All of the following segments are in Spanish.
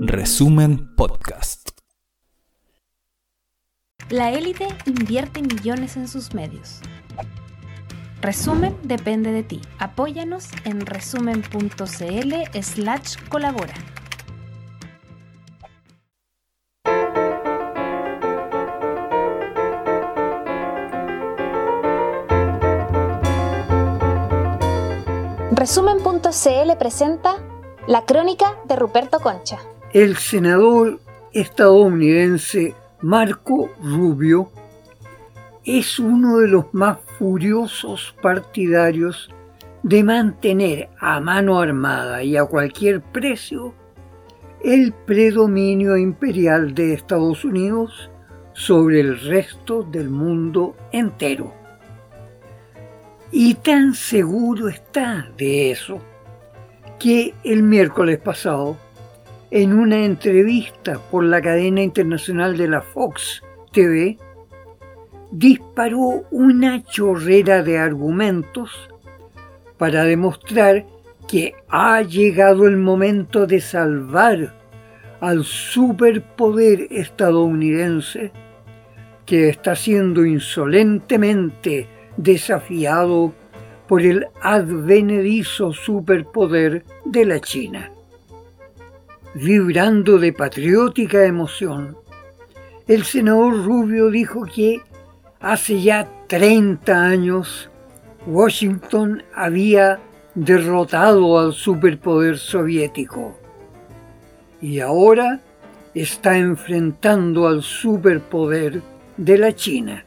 Resumen Podcast. La élite invierte millones en sus medios. Resumen depende de ti. Apóyanos en resumen.cl slash colabora. Resumen.cl presenta La crónica de Ruperto Concha. El senador estadounidense Marco Rubio es uno de los más furiosos partidarios de mantener a mano armada y a cualquier precio el predominio imperial de Estados Unidos sobre el resto del mundo entero. Y tan seguro está de eso que el miércoles pasado, en una entrevista por la cadena internacional de la Fox TV, disparó una chorrera de argumentos para demostrar que ha llegado el momento de salvar al superpoder estadounidense que está siendo insolentemente desafiado por el advenedizo superpoder de la China. Vibrando de patriótica emoción, el senador Rubio dijo que hace ya 30 años Washington había derrotado al superpoder soviético y ahora está enfrentando al superpoder de la China.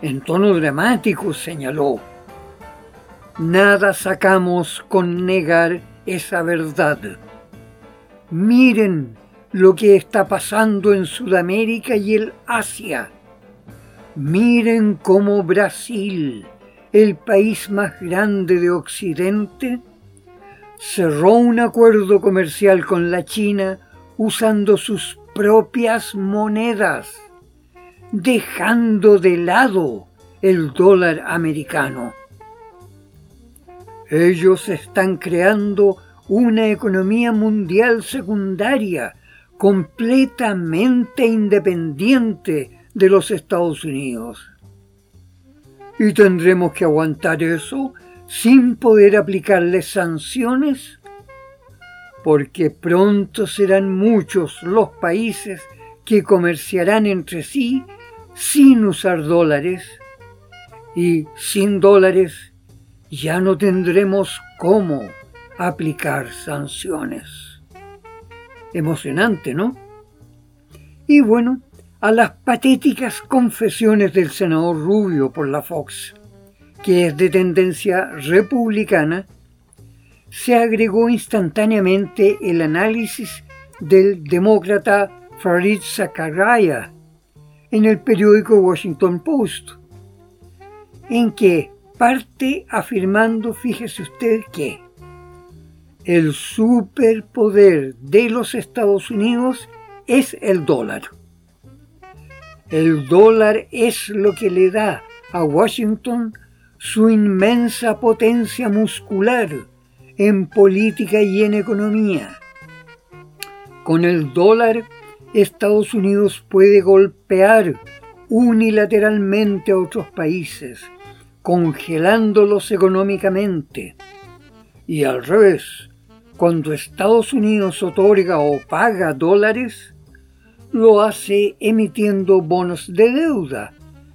En tono dramático señaló, nada sacamos con negar esa verdad. Miren lo que está pasando en Sudamérica y el Asia. Miren cómo Brasil, el país más grande de Occidente, cerró un acuerdo comercial con la China usando sus propias monedas dejando de lado el dólar americano. Ellos están creando una economía mundial secundaria completamente independiente de los Estados Unidos. ¿Y tendremos que aguantar eso sin poder aplicarles sanciones? Porque pronto serán muchos los países que comerciarán entre sí sin usar dólares y sin dólares ya no tendremos cómo aplicar sanciones. Emocionante, ¿no? Y bueno, a las patéticas confesiones del senador Rubio por la Fox, que es de tendencia republicana, se agregó instantáneamente el análisis del demócrata Farid Zakaria, en el periódico Washington Post, en que parte afirmando, fíjese usted, que el superpoder de los Estados Unidos es el dólar. El dólar es lo que le da a Washington su inmensa potencia muscular en política y en economía. Con el dólar Estados Unidos puede golpear unilateralmente a otros países, congelándolos económicamente. Y al revés, cuando Estados Unidos otorga o paga dólares, lo hace emitiendo bonos de deuda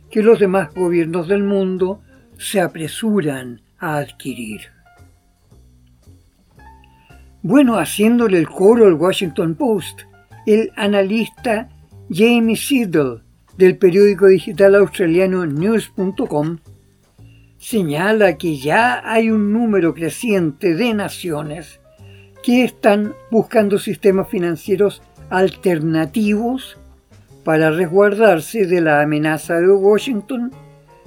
que los demás gobiernos del mundo se apresuran a adquirir. Bueno, haciéndole el coro al Washington Post, el analista Jamie Siddle del periódico digital australiano news.com señala que ya hay un número creciente de naciones que están buscando sistemas financieros alternativos para resguardarse de la amenaza de Washington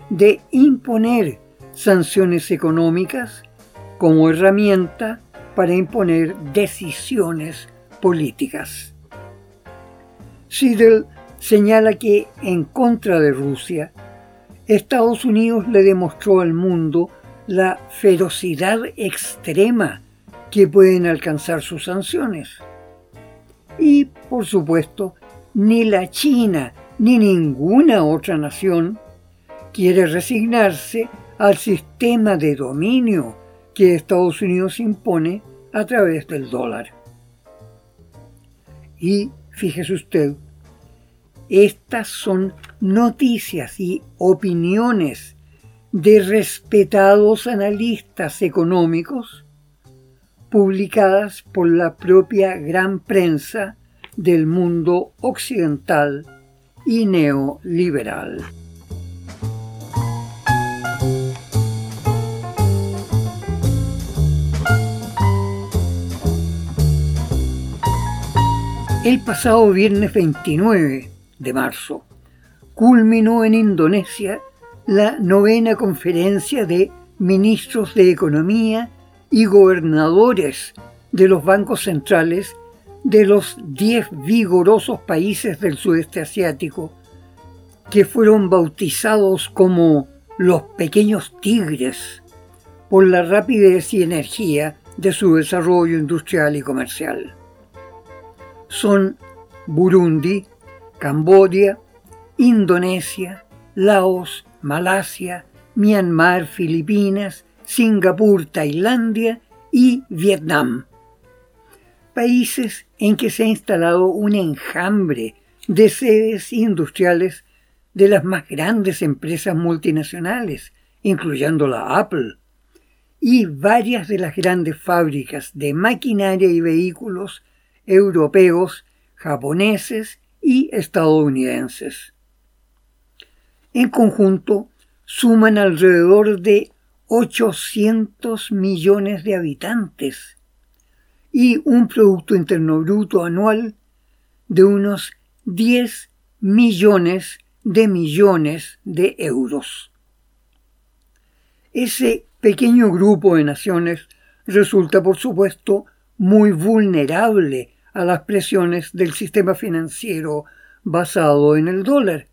de imponer sanciones económicas como herramienta para imponer decisiones políticas. Siddle señala que, en contra de Rusia, Estados Unidos le demostró al mundo la ferocidad extrema que pueden alcanzar sus sanciones. Y, por supuesto, ni la China ni ninguna otra nación quiere resignarse al sistema de dominio que Estados Unidos impone a través del dólar. Y fíjese usted, estas son noticias y opiniones de respetados analistas económicos publicadas por la propia gran prensa del mundo occidental y neoliberal. El pasado viernes 29 de marzo culminó en Indonesia la novena conferencia de ministros de Economía y gobernadores de los bancos centrales de los 10 vigorosos países del sudeste asiático, que fueron bautizados como los pequeños tigres por la rapidez y energía de su desarrollo industrial y comercial son Burundi, Camboya, Indonesia, Laos, Malasia, Myanmar, Filipinas, Singapur, Tailandia y Vietnam. Países en que se ha instalado un enjambre de sedes industriales de las más grandes empresas multinacionales, incluyendo la Apple, y varias de las grandes fábricas de maquinaria y vehículos europeos, japoneses y estadounidenses. En conjunto, suman alrededor de 800 millones de habitantes y un Producto Interno Bruto anual de unos 10 millones de millones de euros. Ese pequeño grupo de naciones resulta, por supuesto, muy vulnerable a las presiones del sistema financiero basado en el dólar,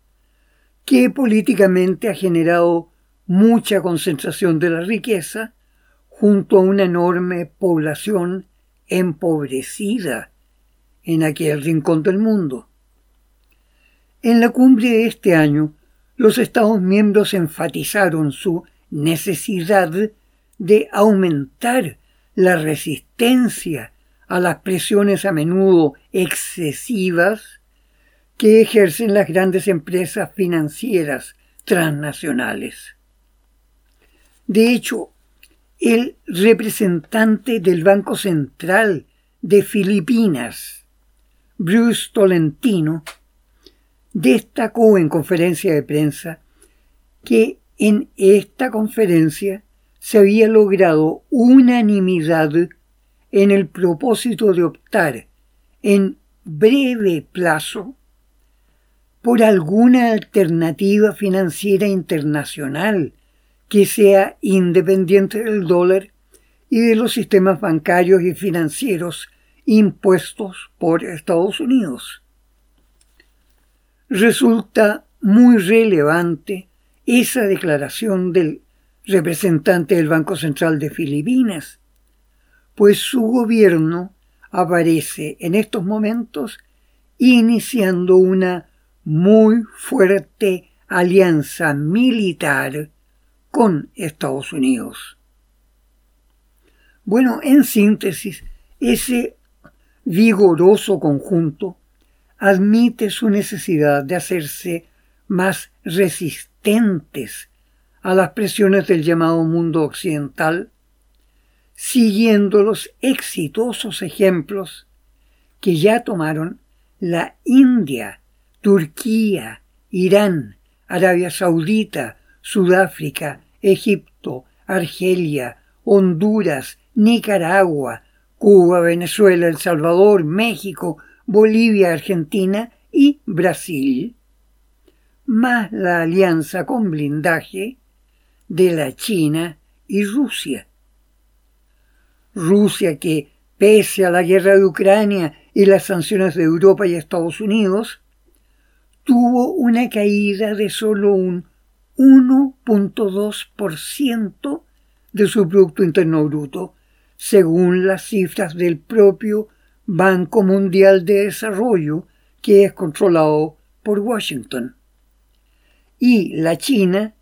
que políticamente ha generado mucha concentración de la riqueza junto a una enorme población empobrecida en aquel rincón del mundo. En la cumbre de este año, los Estados miembros enfatizaron su necesidad de aumentar la resistencia a las presiones a menudo excesivas que ejercen las grandes empresas financieras transnacionales. De hecho, el representante del Banco Central de Filipinas, Bruce Tolentino, destacó en conferencia de prensa que en esta conferencia se había logrado unanimidad en el propósito de optar en breve plazo por alguna alternativa financiera internacional que sea independiente del dólar y de los sistemas bancarios y financieros impuestos por Estados Unidos. Resulta muy relevante esa declaración del representante del Banco Central de Filipinas, pues su gobierno aparece en estos momentos iniciando una muy fuerte alianza militar con Estados Unidos. Bueno, en síntesis, ese vigoroso conjunto admite su necesidad de hacerse más resistentes a las presiones del llamado mundo occidental siguiendo los exitosos ejemplos que ya tomaron la India, Turquía, Irán, Arabia Saudita, Sudáfrica, Egipto, Argelia, Honduras, Nicaragua, Cuba, Venezuela, El Salvador, México, Bolivia, Argentina y Brasil, más la alianza con blindaje de la China y Rusia. Rusia que, pese a la guerra de Ucrania y las sanciones de Europa y Estados Unidos, tuvo una caída de solo un 1.2% de su Producto Interno Bruto según las cifras del propio Banco Mundial de Desarrollo, que es controlado por Washington. Y la China,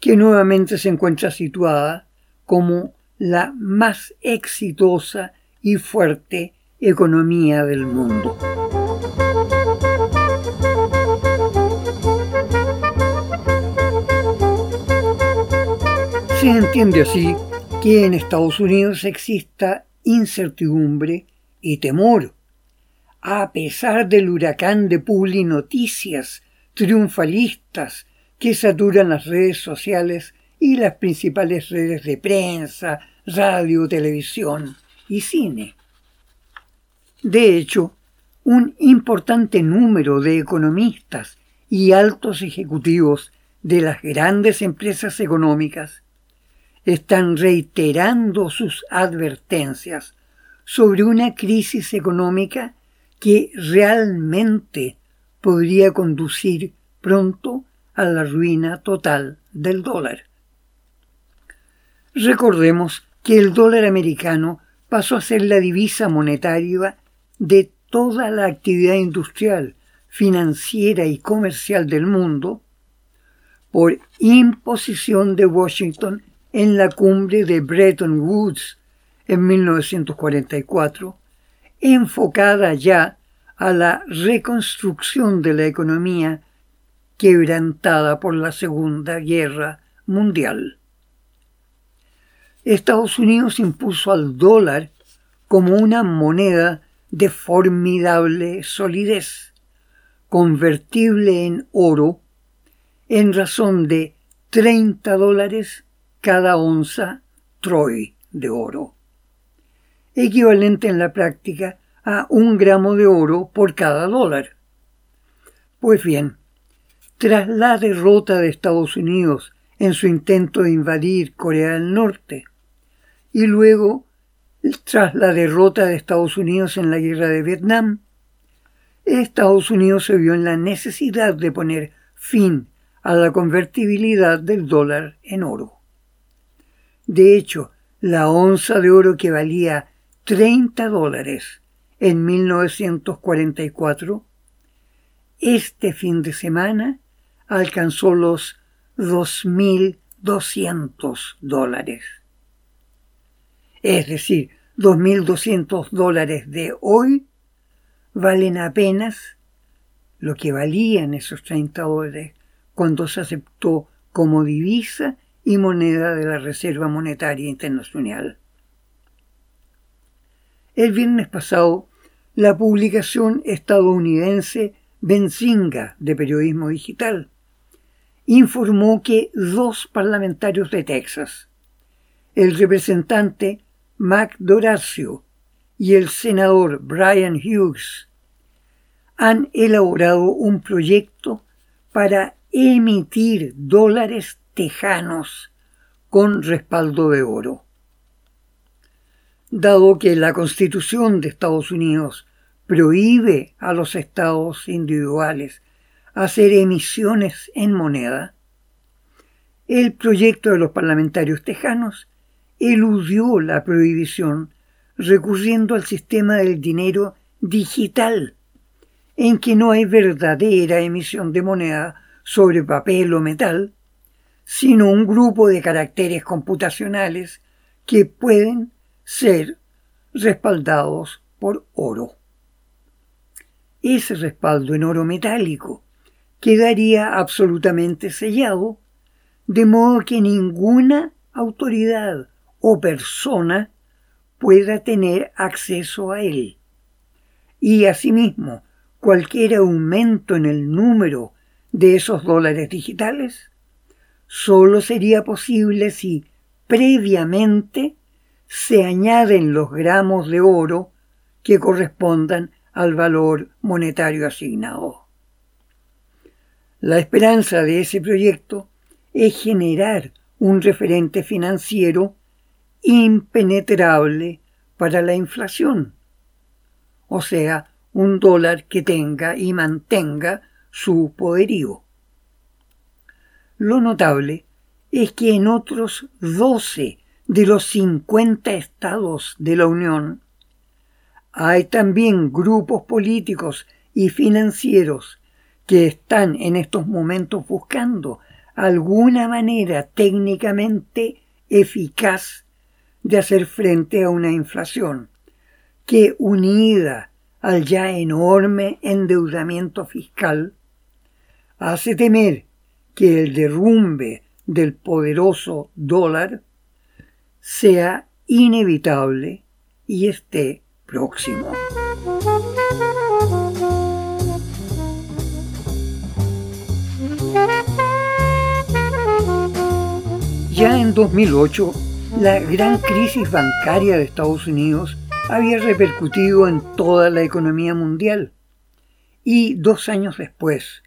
que nuevamente se encuentra situada como la más exitosa y fuerte economía del mundo. Se entiende así que en Estados Unidos exista incertidumbre y temor, a pesar del huracán de noticias triunfalistas que saturan las redes sociales y las principales redes de prensa, radio, televisión y cine. De hecho, un importante número de economistas y altos ejecutivos de las grandes empresas económicas están reiterando sus advertencias sobre una crisis económica que realmente podría conducir pronto a la ruina total del dólar. Recordemos que el dólar americano pasó a ser la divisa monetaria de toda la actividad industrial, financiera y comercial del mundo por imposición de Washington en la cumbre de Bretton Woods en 1944, enfocada ya a la reconstrucción de la economía quebrantada por la Segunda Guerra Mundial. Estados Unidos impuso al dólar como una moneda de formidable solidez, convertible en oro, en razón de 30 dólares cada onza troy de oro, equivalente en la práctica a un gramo de oro por cada dólar. Pues bien, tras la derrota de Estados Unidos en su intento de invadir Corea del Norte, y luego tras la derrota de Estados Unidos en la guerra de Vietnam, Estados Unidos se vio en la necesidad de poner fin a la convertibilidad del dólar en oro. De hecho, la onza de oro que valía 30 dólares en 1944, este fin de semana alcanzó los 2.200 dólares. Es decir, 2.200 dólares de hoy valen apenas lo que valían esos 30 dólares cuando se aceptó como divisa y moneda de la Reserva Monetaria Internacional. El viernes pasado, la publicación estadounidense Benzinga de Periodismo Digital informó que dos parlamentarios de Texas, el representante Mac Doracio y el senador Brian Hughes, han elaborado un proyecto para emitir dólares tejanos con respaldo de oro. Dado que la Constitución de Estados Unidos prohíbe a los estados individuales hacer emisiones en moneda, el proyecto de los parlamentarios tejanos eludió la prohibición recurriendo al sistema del dinero digital, en que no hay verdadera emisión de moneda sobre papel o metal, sino un grupo de caracteres computacionales que pueden ser respaldados por oro. Ese respaldo en oro metálico quedaría absolutamente sellado, de modo que ninguna autoridad o persona pueda tener acceso a él. Y asimismo, cualquier aumento en el número de esos dólares digitales solo sería posible si previamente se añaden los gramos de oro que correspondan al valor monetario asignado. La esperanza de ese proyecto es generar un referente financiero impenetrable para la inflación, o sea, un dólar que tenga y mantenga su poderío. Lo notable es que en otros 12 de los 50 estados de la Unión, hay también grupos políticos y financieros que están en estos momentos buscando alguna manera técnicamente eficaz de hacer frente a una inflación que unida al ya enorme endeudamiento fiscal hace temer que el derrumbe del poderoso dólar sea inevitable y esté próximo. Ya en 2008, la gran crisis bancaria de Estados Unidos había repercutido en toda la economía mundial. Y dos años después,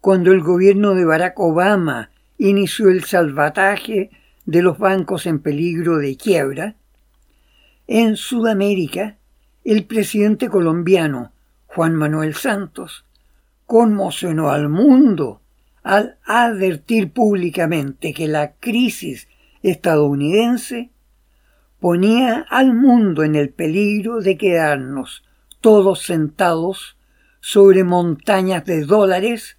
cuando el gobierno de Barack Obama inició el salvataje de los bancos en peligro de quiebra, en Sudamérica, el presidente colombiano Juan Manuel Santos conmocionó al mundo al advertir públicamente que la crisis estadounidense ponía al mundo en el peligro de quedarnos todos sentados sobre montañas de dólares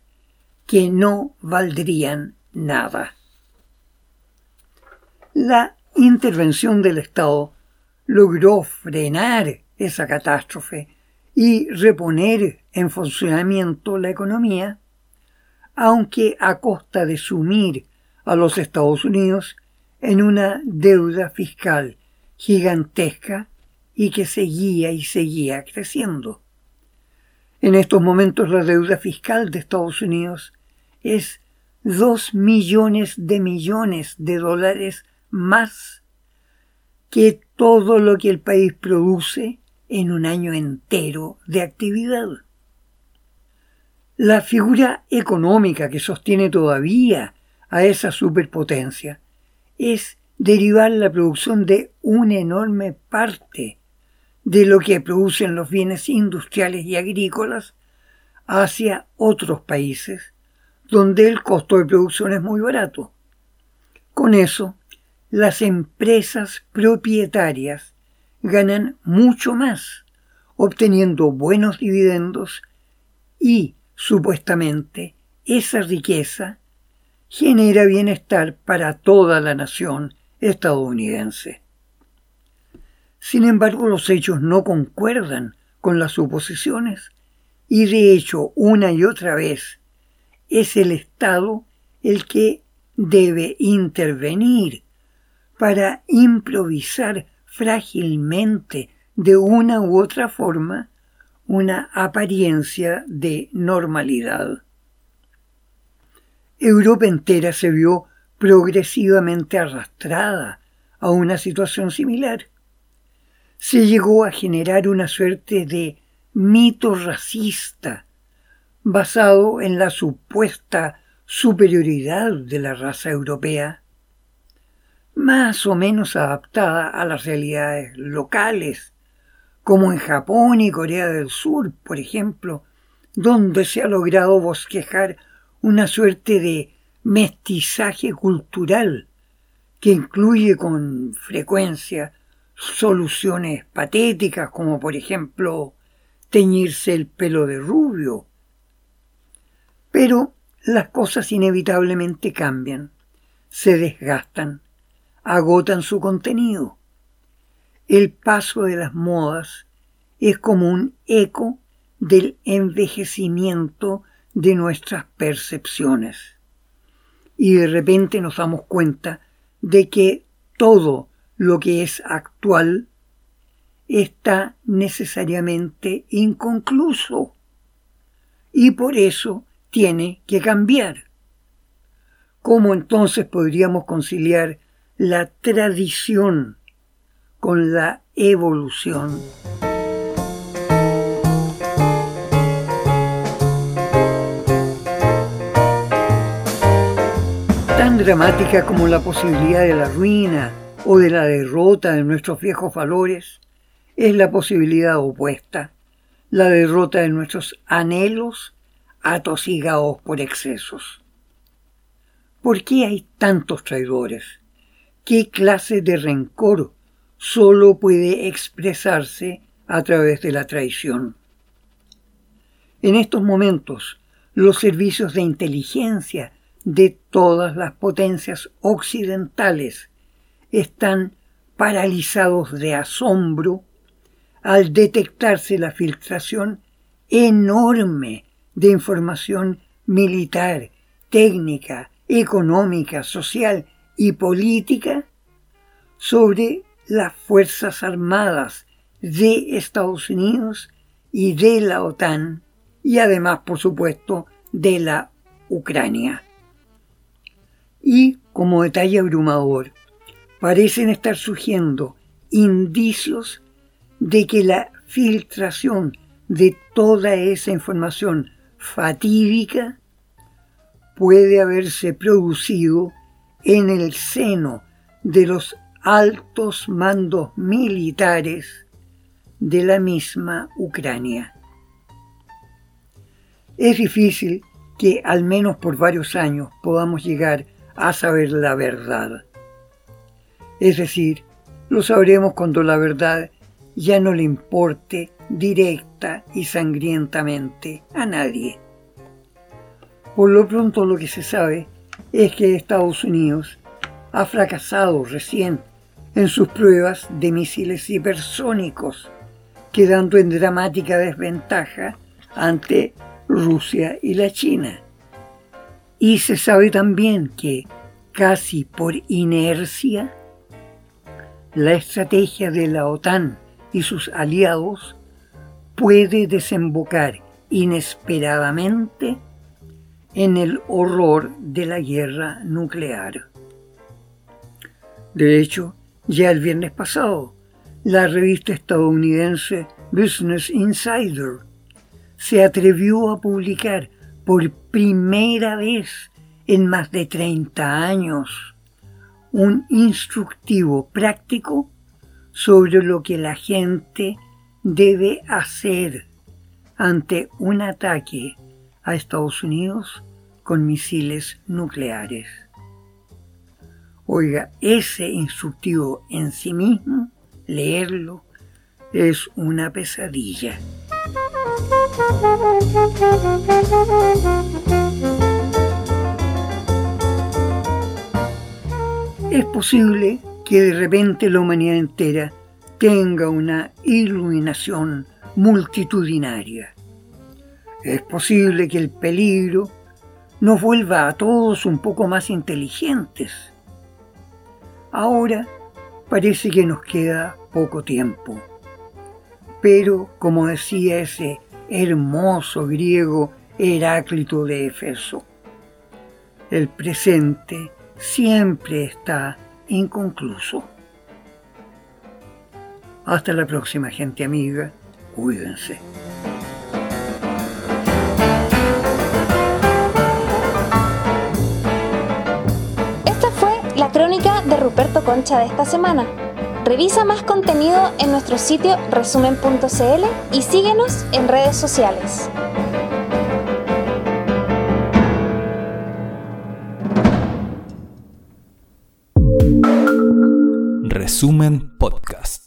que no valdrían nada. La intervención del Estado logró frenar esa catástrofe y reponer en funcionamiento la economía aunque a costa de sumir a los Estados Unidos en una deuda fiscal gigantesca y que seguía y seguía creciendo. En estos momentos la deuda fiscal de Estados Unidos es dos millones de millones de dólares más que todo lo que el país produce en un año entero de actividad. La figura económica que sostiene todavía a esa superpotencia es derivar la producción de una enorme parte de lo que producen los bienes industriales y agrícolas hacia otros países donde el costo de producción es muy barato. Con eso, las empresas propietarias ganan mucho más, obteniendo buenos dividendos y Supuestamente, esa riqueza genera bienestar para toda la nación estadounidense. Sin embargo, los hechos no concuerdan con las suposiciones y de hecho, una y otra vez, es el Estado el que debe intervenir para improvisar frágilmente de una u otra forma una apariencia de normalidad. Europa entera se vio progresivamente arrastrada a una situación similar. Se llegó a generar una suerte de mito racista basado en la supuesta superioridad de la raza europea, más o menos adaptada a las realidades locales como en Japón y Corea del Sur, por ejemplo, donde se ha logrado bosquejar una suerte de mestizaje cultural que incluye con frecuencia soluciones patéticas como por ejemplo teñirse el pelo de rubio. Pero las cosas inevitablemente cambian, se desgastan, agotan su contenido el paso de las modas es como un eco del envejecimiento de nuestras percepciones. Y de repente nos damos cuenta de que todo lo que es actual está necesariamente inconcluso y por eso tiene que cambiar. ¿Cómo entonces podríamos conciliar la tradición con la evolución. Tan dramática como la posibilidad de la ruina o de la derrota de nuestros viejos valores es la posibilidad opuesta, la derrota de nuestros anhelos atosigados por excesos. ¿Por qué hay tantos traidores? qué clase de rencor solo puede expresarse a través de la traición. En estos momentos, los servicios de inteligencia de todas las potencias occidentales están paralizados de asombro al detectarse la filtración enorme de información militar, técnica, económica, social y política sobre las Fuerzas Armadas de Estados Unidos y de la OTAN y además, por supuesto, de la Ucrania. Y, como detalle abrumador, parecen estar surgiendo indicios de que la filtración de toda esa información fatídica puede haberse producido en el seno de los altos mandos militares de la misma Ucrania. Es difícil que al menos por varios años podamos llegar a saber la verdad. Es decir, lo sabremos cuando la verdad ya no le importe directa y sangrientamente a nadie. Por lo pronto lo que se sabe es que Estados Unidos ha fracasado recién en sus pruebas de misiles hipersónicos, quedando en dramática desventaja ante Rusia y la China. Y se sabe también que, casi por inercia, la estrategia de la OTAN y sus aliados puede desembocar inesperadamente en el horror de la guerra nuclear. De hecho, ya el viernes pasado, la revista estadounidense Business Insider se atrevió a publicar por primera vez en más de 30 años un instructivo práctico sobre lo que la gente debe hacer ante un ataque a Estados Unidos con misiles nucleares. Oiga, ese instructivo en sí mismo, leerlo, es una pesadilla. Es posible que de repente la humanidad entera tenga una iluminación multitudinaria. Es posible que el peligro nos vuelva a todos un poco más inteligentes Ahora parece que nos queda poco tiempo. Pero, como decía ese hermoso griego Heráclito de Efeso, el presente siempre está inconcluso. Hasta la próxima, gente amiga. Cuídense. Ruperto Concha de esta semana. Revisa más contenido en nuestro sitio resumen.cl y síguenos en redes sociales. Resumen Podcast.